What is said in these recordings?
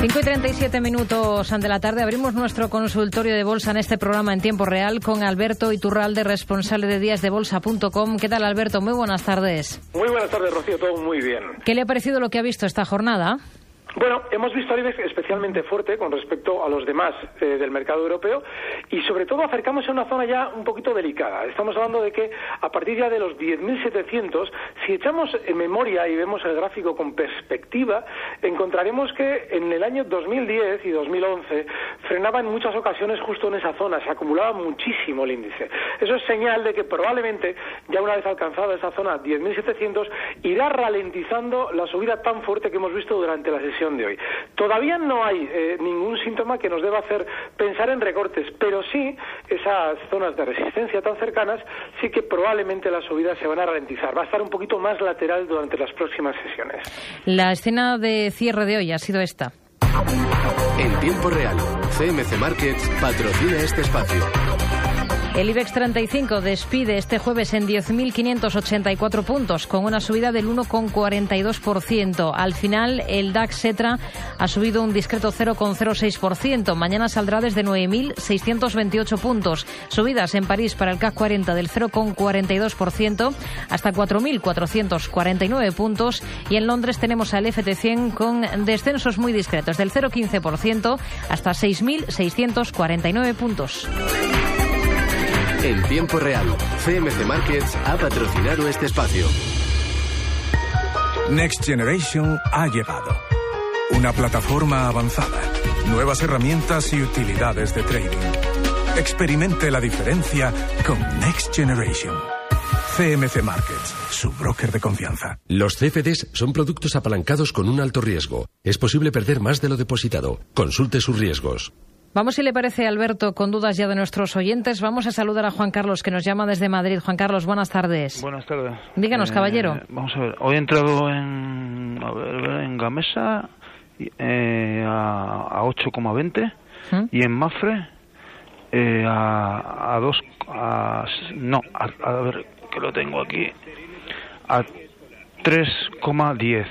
5 y 37 minutos ante la tarde abrimos nuestro consultorio de bolsa en este programa en tiempo real con Alberto Iturralde, responsable de díasdebolsa.com. ¿Qué tal, Alberto? Muy buenas tardes. Muy buenas tardes, Rocío. Todo muy bien. ¿Qué le ha parecido lo que ha visto esta jornada? Bueno, hemos visto al IBEX especialmente fuerte con respecto a los demás eh, del mercado europeo y sobre todo acercamos a una zona ya un poquito delicada. Estamos hablando de que a partir ya de los 10.700, si echamos en memoria y vemos el gráfico con perspectiva, encontraremos que en el año 2010 y 2011 frenaba en muchas ocasiones justo en esa zona, se acumulaba muchísimo el índice. Eso es señal de que probablemente ya una vez alcanzada esa zona 10.700 irá ralentizando la subida tan fuerte que hemos visto durante la sesión de hoy. Todavía no hay eh, ningún síntoma que nos deba hacer pensar en recortes, pero sí esas zonas de resistencia tan cercanas sí que probablemente las subidas se van a ralentizar. Va a estar un poquito más lateral durante las próximas sesiones. La escena de cierre de hoy ha sido esta. En tiempo real, CMC Markets patrocina este espacio. El IBEX 35 despide este jueves en 10.584 puntos, con una subida del 1,42%. Al final, el DAX Setra ha subido un discreto 0,06%. Mañana saldrá desde 9.628 puntos. Subidas en París para el CAC 40 del 0,42% hasta 4.449 puntos. Y en Londres tenemos al FT100 con descensos muy discretos, del 0,15% hasta 6.649 puntos. En tiempo real, CMC Markets ha patrocinado este espacio. Next Generation ha llegado. Una plataforma avanzada, nuevas herramientas y utilidades de trading. Experimente la diferencia con Next Generation. CMC Markets, su broker de confianza. Los CFDs son productos apalancados con un alto riesgo. Es posible perder más de lo depositado. Consulte sus riesgos. Vamos, si le parece, Alberto, con dudas ya de nuestros oyentes. Vamos a saludar a Juan Carlos, que nos llama desde Madrid. Juan Carlos, buenas tardes. Buenas tardes. Díganos, Eh, caballero. Vamos a ver, hoy he entrado en, a ver, en Gamesa eh, a, a 8,20 ¿Mm? y en Mafre eh, a, a 2, a, no, a, a ver, que lo tengo aquí, a 3,10.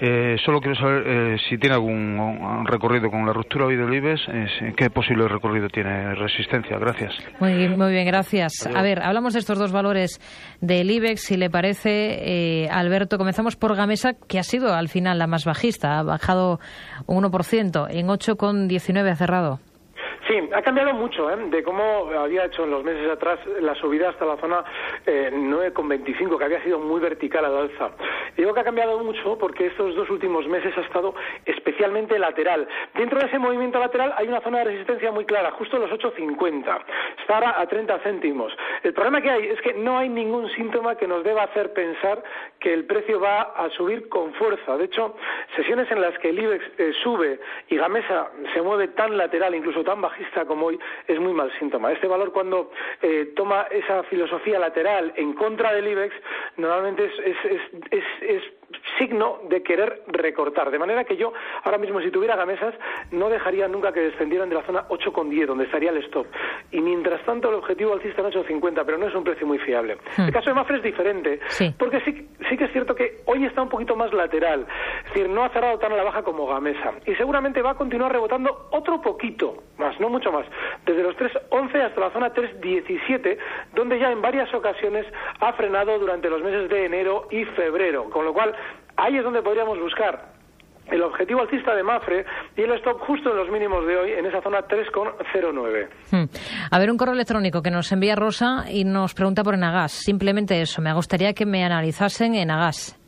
Eh, solo quiero saber eh, si tiene algún recorrido con la ruptura hoy del IBEX, eh, qué posible recorrido tiene resistencia. Gracias. Muy bien, muy bien, gracias. A ver, hablamos de estos dos valores del IBEX, si le parece, eh, Alberto. Comenzamos por Gamesa, que ha sido al final la más bajista, ha bajado un 1%, en 8,19 ha cerrado. Sí, ha cambiado mucho ¿eh? de cómo había hecho en los meses atrás la subida hasta la zona eh, 9,25, que había sido muy vertical al alza. Digo que ha cambiado mucho porque estos dos últimos meses ha estado especialmente lateral. Dentro de ese movimiento lateral hay una zona de resistencia muy clara, justo los 8,50. Está ahora a 30 céntimos. El problema que hay es que no hay ningún síntoma que nos deba hacer pensar que el precio va a subir con fuerza. De hecho, sesiones en las que el IBEX eh, sube y Gamesa se mueve tan lateral, incluso tan como hoy, es muy mal síntoma. Este valor cuando eh, toma esa filosofía lateral en contra del IBEX, normalmente es, es, es signo de querer recortar. De manera que yo, ahora mismo, si tuviera gamesas, no dejaría nunca que descendieran de la zona 8,10, donde estaría el stop. Y mientras tanto, el objetivo alcista en 8,50, pero no es un precio muy fiable. El caso de Mafre es diferente, Sí. porque sí, sí que es cierto que hoy está un poquito más lateral. Es decir, no ha cerrado tan a la baja como Gamesa. Y seguramente va a continuar rebotando otro poquito más, no mucho más. Desde los 3,11 hasta la zona 3,17, donde ya en varias ocasiones ha frenado durante los meses de enero y febrero. Con lo cual, ahí es donde podríamos buscar el objetivo alcista de Mafre y el stop justo en los mínimos de hoy, en esa zona 3,09. Hmm. A ver, un correo electrónico que nos envía Rosa y nos pregunta por Enagas. Simplemente eso, me gustaría que me analizasen Enagas.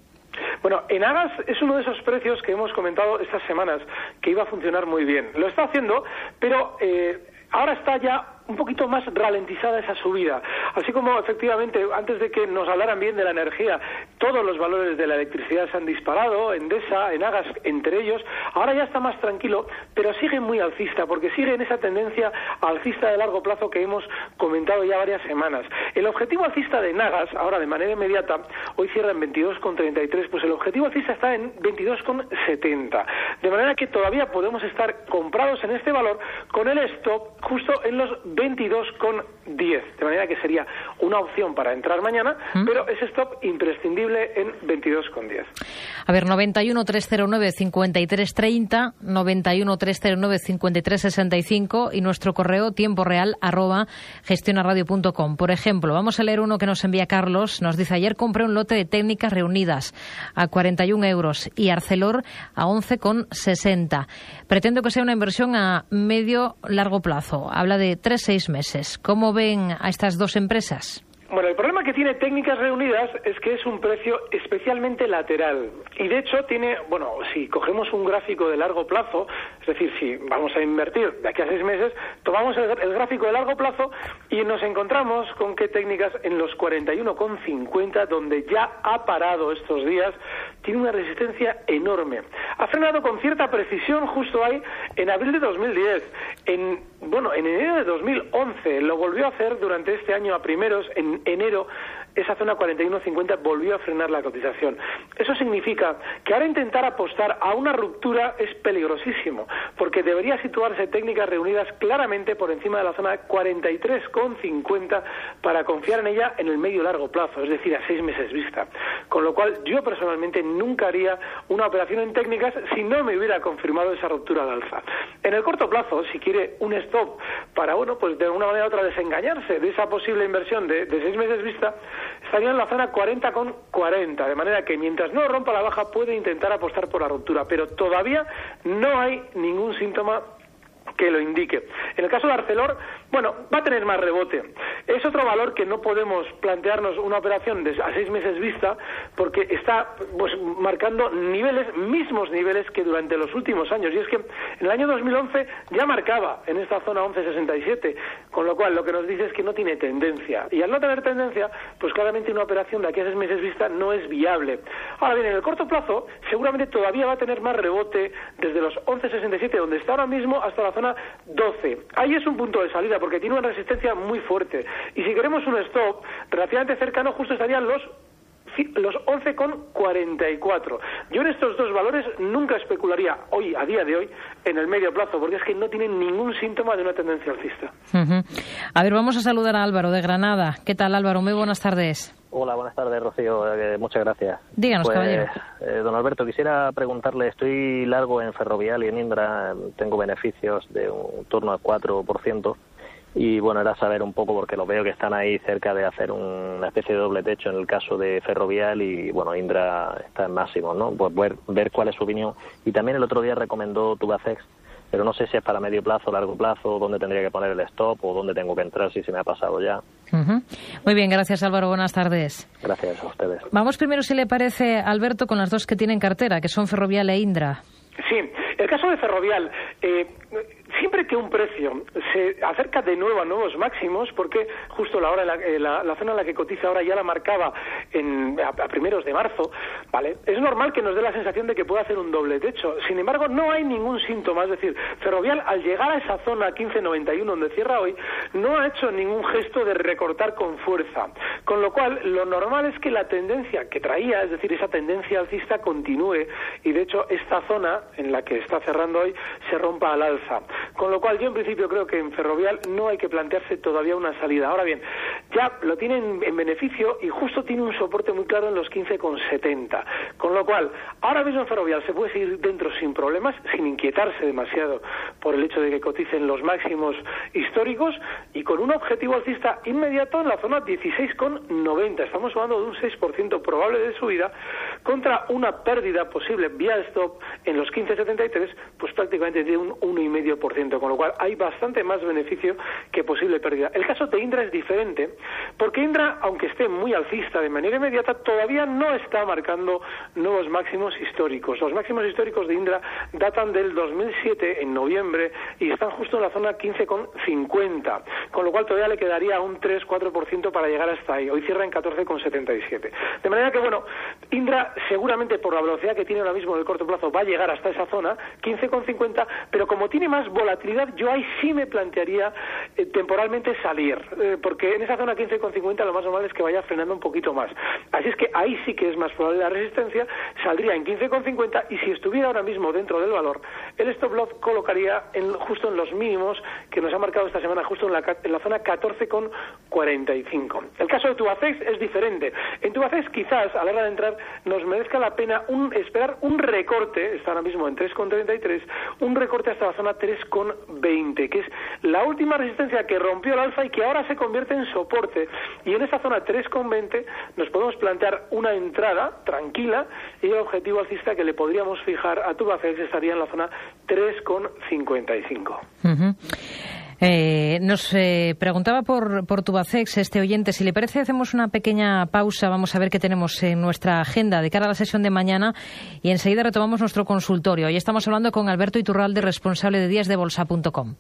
Bueno, Enagas es uno de esos precios que hemos comentado estas semanas que iba a funcionar muy bien. Lo está haciendo, pero eh, ahora está ya un poquito más ralentizada esa subida. Así como efectivamente, antes de que nos hablaran bien de la energía, todos los valores de la electricidad se han disparado, Endesa, Enagas, entre ellos, ahora ya está más tranquilo, pero sigue muy alcista, porque sigue en esa tendencia alcista de largo plazo que hemos comentado ya varias semanas. El objetivo alcista de Nagas, ahora de manera inmediata, hoy cierra en 22,33, pues el objetivo alcista está en 22,70. De manera que todavía podemos estar comprados en este valor con el stop justo en los 22,10. De manera que sería una opción para entrar mañana, ¿Mm? pero ese stop imprescindible en 22,10. A ver, 91 309 5330, 91 309 5365 y nuestro correo tiempo real arroba gestionaradio.com. Por ejemplo, vamos a leer uno que nos envía Carlos. Nos dice ayer compré un lote de técnicas reunidas a 41 euros y Arcelor a 11,60. Pretendo que sea una inversión a medio largo plazo. Habla de tres seis meses. ¿Cómo ven a estas dos empresas? Bueno, el problema que tiene Técnicas Reunidas es que es un precio especialmente lateral. Y de hecho tiene, bueno, si cogemos un gráfico de largo plazo, es decir, si vamos a invertir de aquí a seis meses, tomamos el, gráfico de largo plazo y nos encontramos con que Técnicas en los 41,50, donde ya ha parado estos días, tiene una resistencia enorme. Ha frenado con cierta precisión justo ahí en abril de 2010. En, bueno, en enero de 2011 lo volvió a hacer durante este año a primeros, en enero esa zona 41.50 volvió a frenar la cotización. Eso significa que ahora intentar apostar a una ruptura es peligrosísimo, porque debería situarse técnicas reunidas claramente por encima de la zona 43,50 para confiar en ella en el medio largo plazo, es decir, a seis meses vista. Con lo cual, yo personalmente nunca haría una operación en técnicas si no me hubiera confirmado esa ruptura al alza. En el corto plazo, si quiere un stop para, bueno, pues de alguna manera u otra desengañarse de esa posible inversión de, de seis meses vista, estaría en la zona 40 con 40, de manera que mientras no rompa la baja puede intentar apostar por la ruptura, pero todavía no hay ningún síntoma que lo indique. En el caso de Arcelor, bueno, va a tener más rebote. Es otro valor que no podemos plantearnos una operación de a seis meses vista porque está pues, marcando niveles, mismos niveles que durante los últimos años. Y es que en el año 2011 ya marcaba en esta zona 1167, con lo cual lo que nos dice es que no tiene tendencia. Y al no tener tendencia, pues claramente una operación de aquí a seis meses vista no es viable. Ahora bien, en el corto plazo, seguramente todavía va a tener más rebote desde los 1167, donde está ahora mismo, hasta la zona 12. Ahí es un punto de salida porque tiene una resistencia muy fuerte. Y si queremos un stop relativamente cercano, justo estarían los los 11,44. Yo en estos dos valores nunca especularía hoy, a día de hoy, en el medio plazo, porque es que no tienen ningún síntoma de una tendencia alcista. A ver, vamos a saludar a Álvaro de Granada. ¿Qué tal, Álvaro? Muy buenas tardes. Hola, buenas tardes, Rocío. Eh, muchas gracias. Díganos, pues, caballero. Eh, don Alberto, quisiera preguntarle, estoy largo en Ferrovial y en Indra, tengo beneficios de un torno al 4%, y bueno, era saber un poco, porque lo veo que están ahí cerca de hacer una especie de doble techo en el caso de Ferrovial y bueno, Indra está en máximo, ¿no? Pues ver, ver cuál es su opinión. Y también el otro día recomendó Tubacex pero no sé si es para medio plazo, largo plazo, dónde tendría que poner el stop o dónde tengo que entrar si se me ha pasado ya. Muy bien, gracias Álvaro, buenas tardes. Gracias a ustedes. Vamos primero, si le parece, Alberto, con las dos que tienen cartera, que son Ferrovial e Indra. Sí, el caso de Ferrovial, eh, siempre que un precio se acerca de nuevo a nuevos máximos, porque justo la hora eh, la, zona en la que cotiza ahora ya la marcaba en, a, primeros de marzo, vale, es normal que nos dé la sensación de que puede hacer un doble techo. Sin embargo, no hay ningún síntoma, es decir, Ferrovial al llegar a esa zona 1591 donde cierra hoy, no ha hecho ningún gesto de recortar con fuerza, con lo cual lo normal es que la tendencia que traía, es decir, esa tendencia alcista continúe y de hecho esta zona en la que está cerrando hoy se rompa al alza. Con lo cual yo en principio creo que en Ferrovial no hay que plantearse todavía una salida. Ahora bien, ya lo tienen en beneficio y justo tiene un soporte muy claro en los 15,70. Con lo cual, ahora mismo en Ferrovial se puede seguir dentro sin problemas, sin inquietarse demasiado por el hecho de que coticen los máximos históricos y con un objetivo alcista inmediato en la zona 16,90. Estamos hablando de un 6% probable de subida, contra una pérdida posible vía stop en los 15,73, pues prácticamente de un 1,5%, con lo cual hay bastante más beneficio que posible pérdida. El caso de Indra es diferente, porque Indra, aunque esté muy alcista de manera inmediata, todavía no está marcando nuevos máximos históricos. Los máximos históricos de Indra datan del 2007, en noviembre, y están justo en la zona 15,50, con lo cual todavía le quedaría un 3-4% para llegar hasta ahí. Hoy cierra en 14,77. De manera que, bueno, Indra seguramente por la velocidad que tiene ahora mismo en el corto plazo va a llegar hasta esa zona, 15,50, pero como tiene más volatilidad, yo ahí sí me plantearía temporalmente salir, eh, porque en esa zona 15,50 lo más normal es que vaya frenando un poquito más. Así es que ahí sí que es más probable la resistencia, saldría en 15,50 y si estuviera ahora mismo dentro del valor, el stop loss colocaría en, justo en los mínimos que nos ha marcado esta semana, justo en la, en la zona 14,45. El caso de Tubacex es diferente. En Tubacex quizás a la hora de entrar nos merezca la pena un, esperar un recorte, está ahora mismo en 3,33, un recorte hasta la zona 3,20, que es la última resistencia que rompió el alza y que ahora se convierte en soporte. Y en esa zona 3,20 nos podemos plantear una entrada tranquila y el objetivo alcista que le podríamos fijar a Tubacex estaría en la zona 3,55. Eh, nos eh, preguntaba por, por Tubacex este oyente. Si le parece, hacemos una pequeña pausa. Vamos a ver qué tenemos en nuestra agenda de cara a la sesión de mañana y enseguida retomamos nuestro consultorio. Hoy estamos hablando con Alberto Iturralde, responsable de díasdebolsa.com.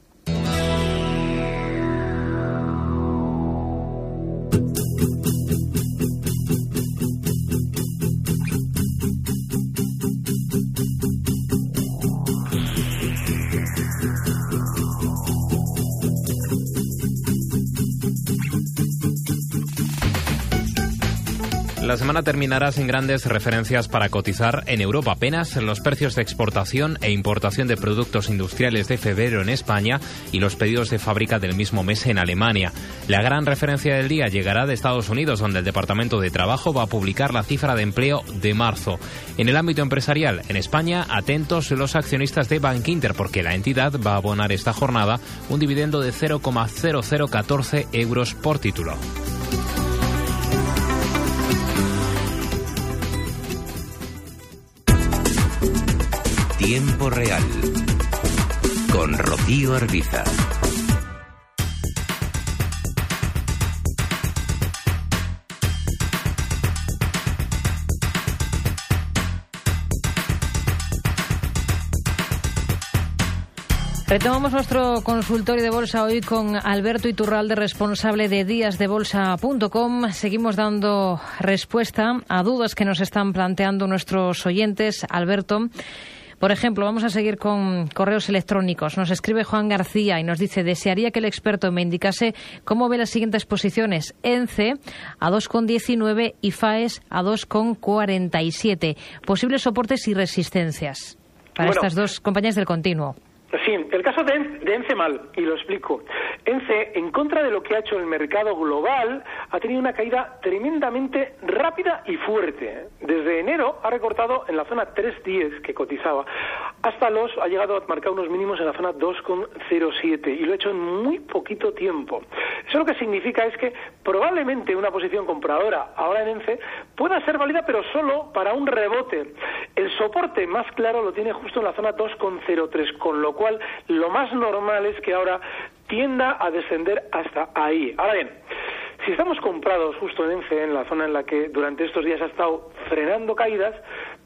La semana terminará sin grandes referencias para cotizar en Europa. Apenas los precios de exportación e importación de productos industriales de febrero en España y los pedidos de fábrica del mismo mes en Alemania. La gran referencia del día llegará de Estados Unidos, donde el Departamento de Trabajo va a publicar la cifra de empleo de marzo. En el ámbito empresarial, en España, atentos los accionistas de Bank Inter, porque la entidad va a abonar esta jornada un dividendo de 0,0014 euros por título. Tiempo real. Con Rocío Arbiza. Retomamos nuestro consultorio de bolsa hoy con Alberto Iturralde, responsable de díasdebolsa.com. Seguimos dando respuesta a dudas que nos están planteando nuestros oyentes. Alberto, por ejemplo, vamos a seguir con correos electrónicos. Nos escribe Juan García y nos dice, desearía que el experto me indicase cómo ve las siguientes posiciones. ENCE a 2,19 y FAES a 2,47. Posibles soportes y resistencias para estas dos compañías del continuo. Sí, el caso de, ENCE mal, y lo explico. ENCE, en contra de lo que ha hecho el mercado global, ha tenido una caída tremendamente rápida y fuerte. Desde enero ha recortado en la zona 3.10 que cotizaba, hasta los, ha llegado a marcar unos mínimos en la zona 2,07 y lo ha hecho en muy poquito tiempo. Eso lo que significa es que probablemente una posición compradora ahora en ENCE pueda ser válida, pero solo para un rebote. El soporte más claro lo tiene justo en la zona 2,03, con lo cual lo más normal es que ahora tienda a descender hasta ahí. Ahora bien, si estamos comprados justo en ENCE, en la zona en la que durante estos días ha estado frenando caídas,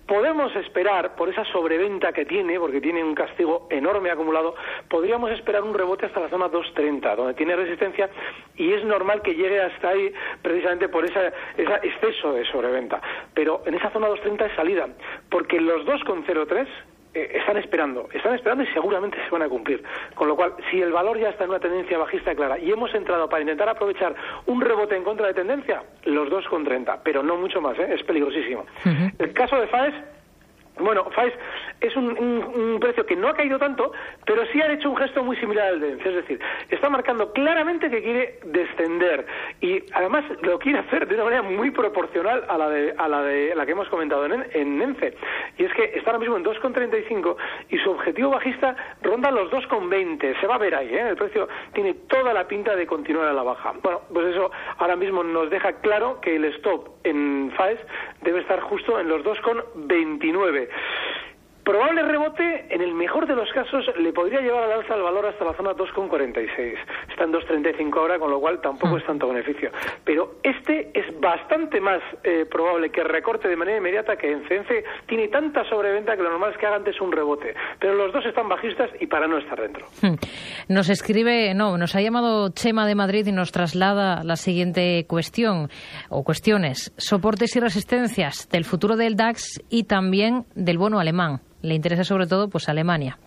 podemos esperar, por esa sobreventa que tiene, porque tiene un castigo enorme acumulado, podríamos esperar un rebote hasta la zona 230, donde tiene resistencia, y es normal que llegue hasta ahí precisamente por ese exceso de sobreventa. Pero en esa zona 230 es salida, porque los 2,03 eh, están esperando, están esperando y seguramente se van a cumplir. Con lo cual, si el valor ya está en una tendencia bajista clara y hemos entrado para intentar aprovechar un rebote en contra de tendencia, los dos con 30, pero no mucho más, ¿eh? es peligrosísimo. El caso de FAES bueno, FAES es un, precio que no ha caído tanto, pero sí ha hecho un gesto muy similar al de ENCE. Es decir, está marcando claramente que quiere descender y además lo quiere hacer de una manera muy proporcional a la de, a la, de la que hemos comentado en, en ENCE. Y es que está ahora mismo en 2,35 y su objetivo bajista ronda los 2,20. Se va a ver ahí, ¿eh? el precio tiene toda la pinta de continuar a la baja. Bueno, pues eso ahora mismo nos deja claro que el stop en FAES debe estar justo en los 2,29. Probable rebote, en el mejor de los casos, le podría llevar al alza el valor hasta la zona 2,46. Está en 2,35 ahora, con lo cual tampoco es tanto beneficio. Pero este es bastante más eh, probable que recorte de manera inmediata que en CNC tiene tanta sobreventa que lo normal es que haga antes un rebote. Pero los dos están bajistas y para no estar dentro. Hmm. Nos escribe, no, nos ha llamado Chema de Madrid y nos traslada la siguiente cuestión o cuestiones. Soportes y resistencias del futuro del DAX y también del bono alemán le interesa sobre todo pues Alemania.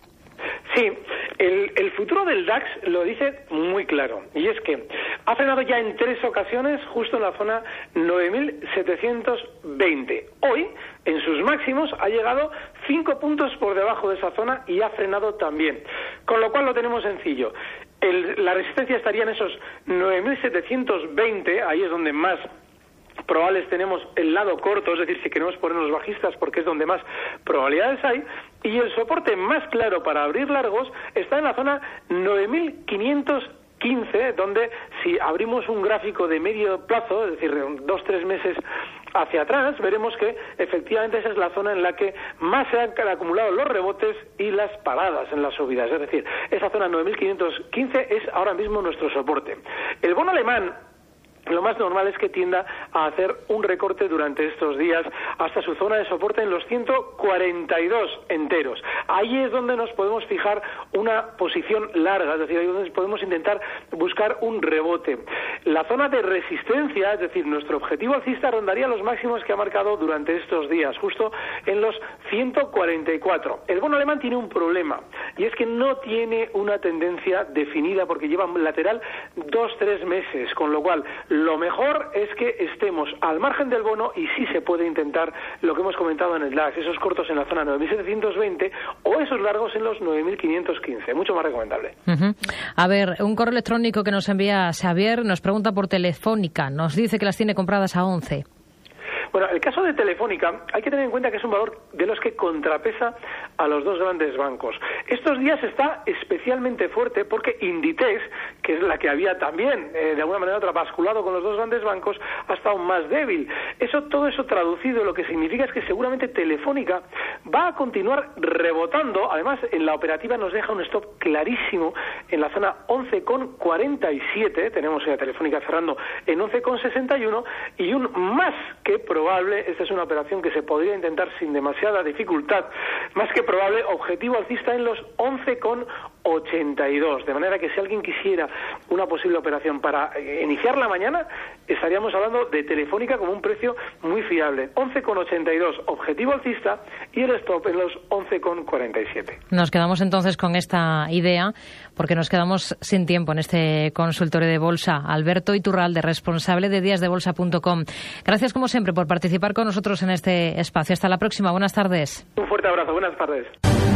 Sí, el, el, futuro del DAX lo dice muy claro, y es que ha frenado ya en tres ocasiones justo en la zona 9.720. Hoy, en sus máximos, ha llegado cinco puntos por debajo de esa zona y ha frenado también. Con lo cual lo tenemos sencillo. la resistencia estaría en esos 9.720, ahí es donde más probables tenemos el lado corto, es decir, si queremos ponernos bajistas porque es donde más probabilidades hay, y el soporte más claro para abrir largos está en la zona 9515, donde si abrimos un gráfico de medio plazo, es decir, dos, tres meses hacia atrás, veremos que efectivamente esa es la zona en la que más se han acumulado los rebotes y las paradas en las subidas. Es decir, esa zona 9515 es ahora mismo nuestro soporte. El bono alemán lo más normal es que tienda a hacer un recorte durante estos días hasta su zona de soporte en los 142 enteros. Ahí es donde nos podemos fijar una posición larga, es decir, ahí es donde podemos intentar buscar un rebote. La zona de resistencia, es decir, nuestro objetivo alcista rondaría los máximos que ha marcado durante estos días, justo en los 144. El bono alemán tiene un problema y es que no tiene una tendencia definida porque lleva lateral dos, tres meses, con lo cual lo mejor es que estemos al margen del bono y sí se puede intentar lo que hemos comentado en el DAX, esos cortos en la zona 9.720 o esos largos en los 9.515. Mucho más recomendable. A ver, un correo electrónico que nos envía Xavier nos pregunta por Telefónica. Nos dice que las tiene compradas a 11. Bueno, el caso de Telefónica hay que tener en cuenta que es un valor de los que contrapesa a los dos grandes bancos. Estos días está especialmente fuerte porque Inditex, que es la que había también eh, de alguna manera otra basculado con los dos grandes bancos, ha estado más débil. Eso todo eso traducido lo que significa es que seguramente Telefónica va a continuar rebotando. Además, en la operativa nos deja un stop clarísimo en la zona 11,47. Tenemos a Telefónica cerrando en 11,61 y un más que probable esta es una operación que se podría intentar sin demasiada dificultad, más que probable, objetivo alcista en los 11,82. De manera que si alguien quisiera una posible operación para eh, iniciar la mañana, estaríamos hablando de Telefónica como un precio muy fiable. 11,82 objetivo alcista y el stop en los 11,47. Nos quedamos entonces con esta idea porque nos quedamos sin tiempo en este consultorio de bolsa. Alberto Iturralde, responsable de díasdebolsa.com. Gracias como siempre por participar con nosotros en este espacio. Hasta la próxima. Buenas tardes. Un fuerte abrazo. Buenas tardes.